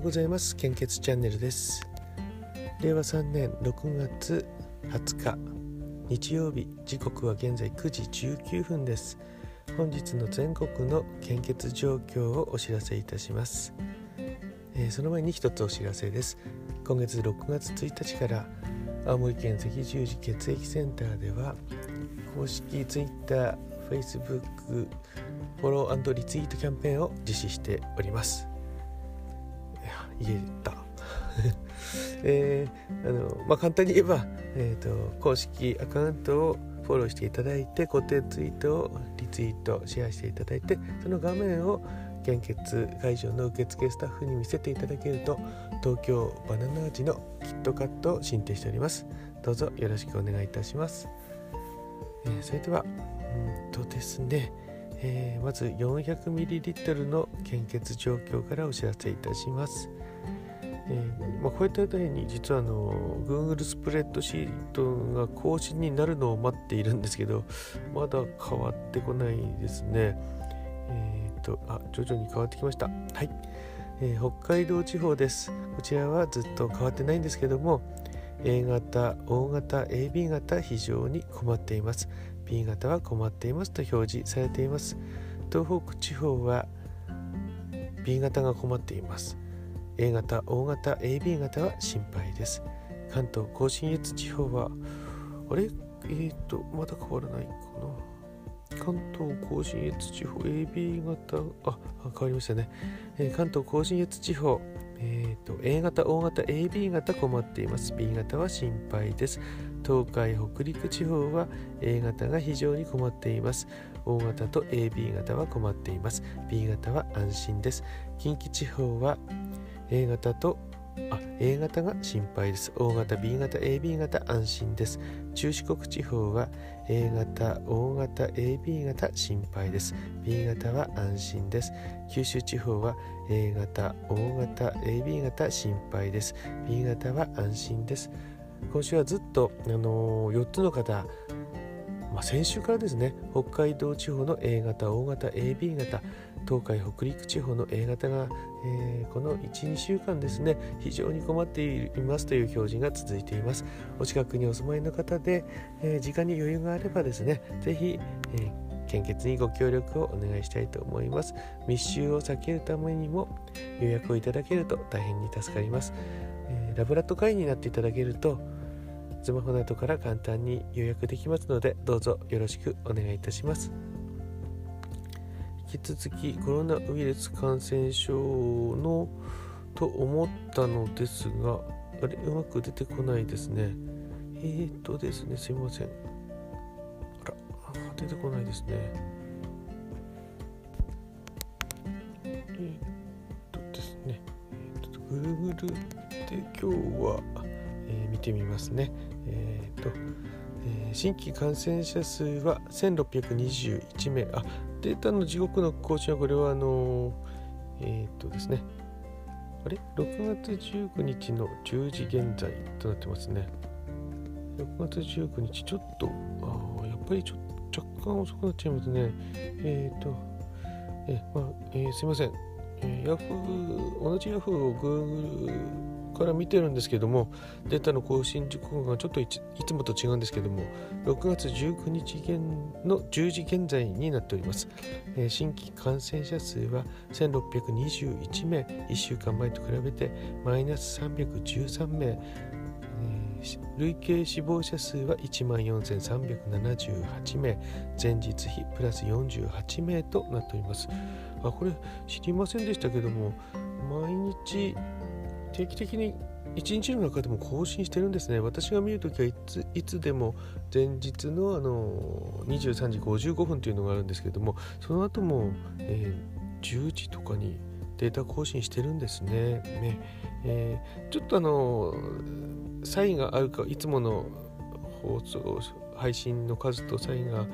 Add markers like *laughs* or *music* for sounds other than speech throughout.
ようございます。献血チャンネルです。令和3年6月20日日曜日。時刻は現在9時19分です。本日の全国の献血状況をお知らせいたします、えー、その前に一つお知らせです。今月6月1日から青森県赤十字血液センターでは公式 Twitter、Facebook フォローリツイートキャンペーンを実施しております。言えた。*laughs* えー、あのまあ、簡単に言えば、えーと、公式アカウントをフォローしていただいて固定ツイートをリツイートシェアしていただいてその画面を献血会場の受付スタッフに見せていただけると東京バナナ味のキットカットを進呈しております。どうぞよろしくお願いいたします、えー、それではうんとですねえー、まず 400ml の献血状況からお知らせいたします。えーまあ、こういったように実はあの Google スプレッドシートが更新になるのを待っているんですけどまだ変わってこないですね。えっ、ー、とあ徐々に変わってきました。はい、えー、北海道地方です。こちらはずっと変わってないんですけども A 型、O 型、AB 型非常に困っています。B 型は困っていますと表示されています東北地方は B 型が困っています A 型 O 型 AB 型は心配です関東甲信越地方はあれ？えーとまだ変わらないかな関東甲信越地方 AB 型あ変わりましたね、えー、関東甲信越地方えーと、A 型、O 型、AB 型困っています。B 型は心配です。東海、北陸地方は A 型が非常に困っています。O 型と AB 型は困っています。B 型は安心です。近畿地方は A 型とあ A 型が心配です。O 型、B 型、AB 型安心です。中四国地方は A 型、O 型、AB 型心配です。B 型は安心です。九州地方は A 型、O 型、AB 型心配です。B 型は安心です。今週はずっと、あのー、4つの方まあ、先週からですね北海道地方の A 型 O 型 AB 型東海北陸地方の A 型が、えー、この12週間ですね非常に困っていますという表示が続いています。お近くにお住まいの方で、えー、時間に余裕があればですね是非、えー、献血にご協力をお願いしたいと思います。密集を避けるためにも予約をいただけると大変に助かります、えラブラット会員になっていただけるとスマホなどから簡単に予約できますのでどうぞよろしくお願いいたします。引き続きコロナウイルス感染症のと思ったのですがあれうまく出てこないですね。えーとですねすいません。あら出てこないですね。えー、っとですね。えー、っとぐるぐるで今日は、えー、見てみますね。えーと、新規感染者数は1621名。あデータの地獄の更新はこれはあのえっ、とですね。あれ？6月19日の10時現在となってますね。6月19日ちょっとあやっぱりちょ若干遅くなっちゃいますね。えっ、とえまあえー、すいません、えー、ヤフー同じヤフーを Google から見てるんですけどもデータの更新時刻がちょっといつもと違うんですけども6月19日現の10時現在になっております、えー、新規感染者数は1621名。1週間前と比べてマイナス313名。累計死亡者数は1万4378名。前日比プラス48名となっております。あこれ知りませんでしたけども毎日定期的に1日の中でも更新してるんですね。私が見るときはいついつでも前日のあの23時55分というのがあるんですけれどもその後も、えー、10時とかにデータ更新してるんですね。ね、えー、ちょっとあのサインがあるかいつもの放送配信の数とサインが、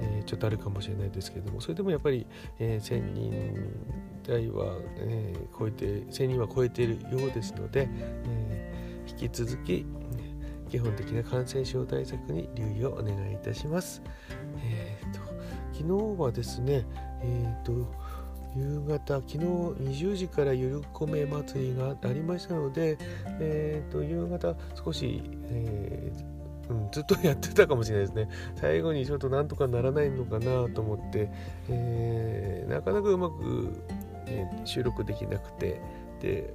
えー、ちょっとあるかもしれないですけれどもそれでもやっぱり、えー、1000人台は、えー、超えて1000人は超えているようですので、えー、引き続き基本的な感染症対策に留意をお願いいたします。えーと、昨日はですね、えーと、夕方昨日20時からゆるこめ祭りがありましたので、えーと、夕方少し、えー、うん、ずっとやってたかもしれないですね最後にちょっとなんとかならないのかなと思って、えー、なかなかうまく、えー、収録できなくて。で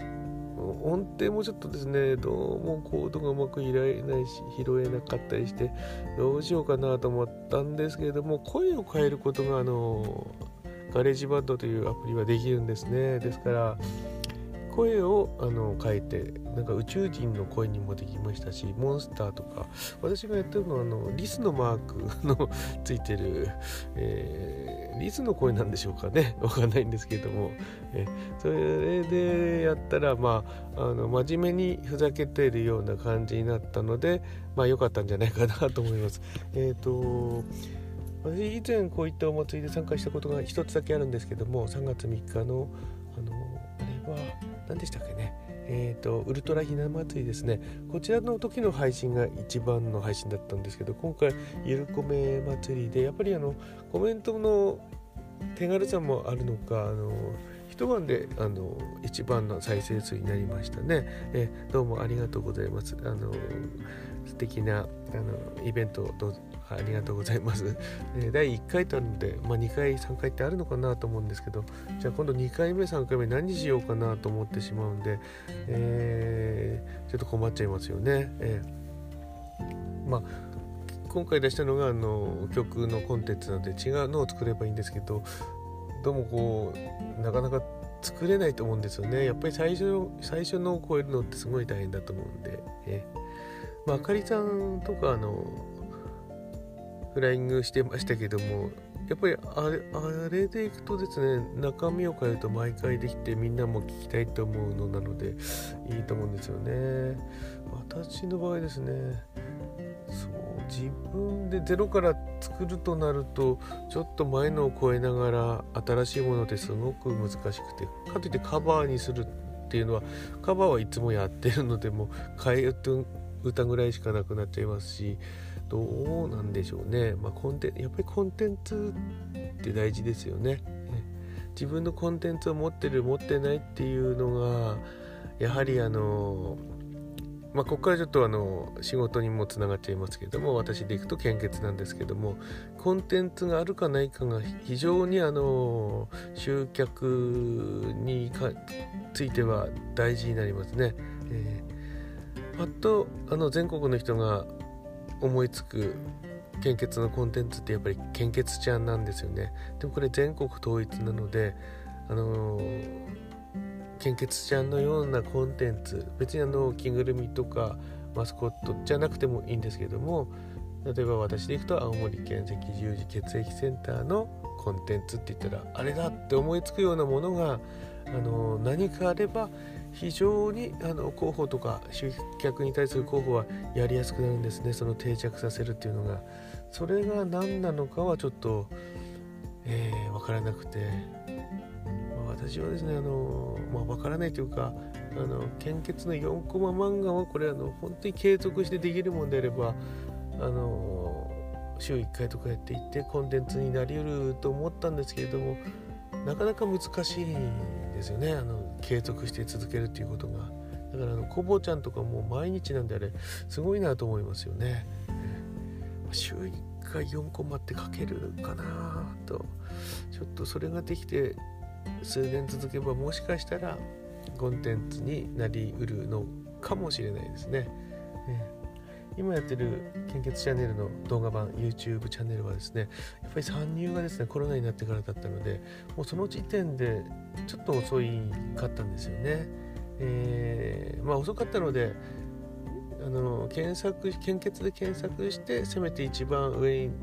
音程もちょっとですねどうもコードがうまく拾えないし拾えなかったりしてどうしようかなと思ったんですけれども声を変えることがあのガレージバンドというアプリはできるんですね。ですから声をあの変えてなんか宇宙人の声にもできましたしモンスターとか私がやってるのはあのリスのマーク *laughs* のついてる、えー、リスの声なんでしょうかね？*laughs* わかんないんですけども、えそれでやったらまああの真面目にふざけてるような感じになったのでまあ良かったんじゃないかなと思います。えっ、ー、と私以前こういったお祭りで参加したことが一つだけあるんですけども3月3日のあのあれは何でしたっけね？えーと、ウルトラひな祭りですね。こちらの時の配信が一番の配信だったんですけど今回ゆるこめ祭りでやっぱりあのコメントの手軽さもあるのかあの一晩であの一番の再生数になりましたね、えどうもありがとうございますあの素敵なあのイベントどうぞありがとうございます。え第1回とあるので、まあ、2回、3回ってあるのかなと思うんですけど、じゃあ今度2回目、3回目何しようかなと思ってしまうんで、えー、ちょっと困っちゃいますよね。えー、まあ今回出したのがあの曲のコンテンツなので違うのを作ればいいんですけどどうもこうなかなか作れないと思うんですよね。やっぱり最初最初のを超えるのってすごい大変だと思うんで、え。まあ、あかりさんとかあのフライングしてましたけどもやっぱりあれあれでいくとですね中身を変えると毎回できてみんなも聞きたいと思うのなのでいいと思うんですよね。私の場合ですねそう自分でゼロから作るとなるとちょっと前のを超えながら新しいものってすごく難しくてかといってカバーにするっていうのはカバーはいつもやってるのでもう替え歌ぐらいしかなくなっちゃいますしどうなんでしょうね、まあ、コンテやっぱりコンテンツって大事ですよね。自分のコンテンツを持ってる持ってないっていうのがやはりあのまあ、ここからちょっとあの仕事にもつながっちゃいますけども私でいくと献血なんですけどもコンテンツがあるかないかが非常にあの集客については大事になりますね。えー、パッとあの全国の人が思いつく献血のコンテンツってやっぱり献血ちゃんなんですよねでもこれ全国統一なのであのー、献血ちゃんのようなコンテンツ別にあの着ぐるみとかマスコットじゃなくてもいいんですけども例えば私でいくと青森県赤十字血液センターのコンテンツって言ったらあれだって思いつくようなものがあの何かあれば非常にあの広報とか集客に対する広報はやりやすくなるんですね。その定着させるっていうのが。それが何なのかはちょっと、えー、分からなくて、私はですねあの、まあ、分からないというかあの献血の4コマ漫画はこれあの本当に継続してできるもんであればあの週1回とかやっていってコンテンツになりうると思ったんですけれどもなかなか難しいんですよね。あの継続して続けるっていうことが。だからあのコボちゃんとかも毎日なんであれすごいなと思いますよね。週1回4コマって書けるかなと。ちょっとそれができて数年続けばもしかしたらコンテンツになりうるのかもしれないですね。ね今やってる献血チャンネルの動画版 YouTube チャンネルはですねやっぱり参入がですねコロナになってからだったのでもうその時点でちょっと遅いかったんですよね。えー、まあ遅かったのであの検索献血で検索してせめて一番上に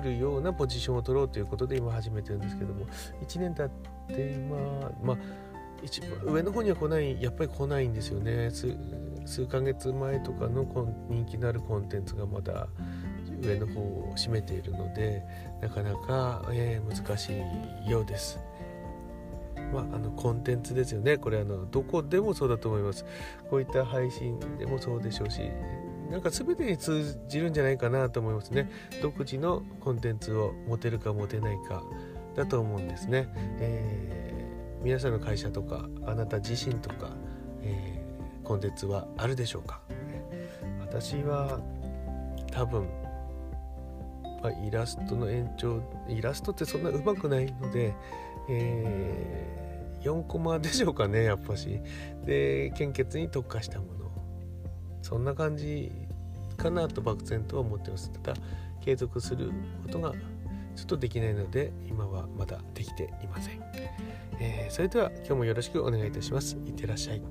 来るようなポジションを取ろうということで今始めてるんですけども1年経って今まあ一番上の方には来ないやっぱり来ないんですよね。数ヶ月前とかの人気のあるコンテンツがまだ上の方を占めているのでなかなか、えー、難しいようです。まあ、あのコンテンツですよね。これあのどこでもそうだと思います。こういった配信でもそうでしょうしなんか全てに通じるんじゃないかなと思いますね。独自のコンテンツを持てるか持てないかだと思うんですね、えー皆さんの会社とかあなた自身とか、えー、コンテンツはあるでしょうか？私は多分、ま、イラストの延長イラストってそんな上手くないので、えー、4コマでしょうかねやっぱし。で献血に特化したもの。そんな感じかなと漠然とは思ってます。ただ継続することがちょっとできないので今はまだできていません、えー、それでは今日もよろしくお願いいたします。いってらっしゃい。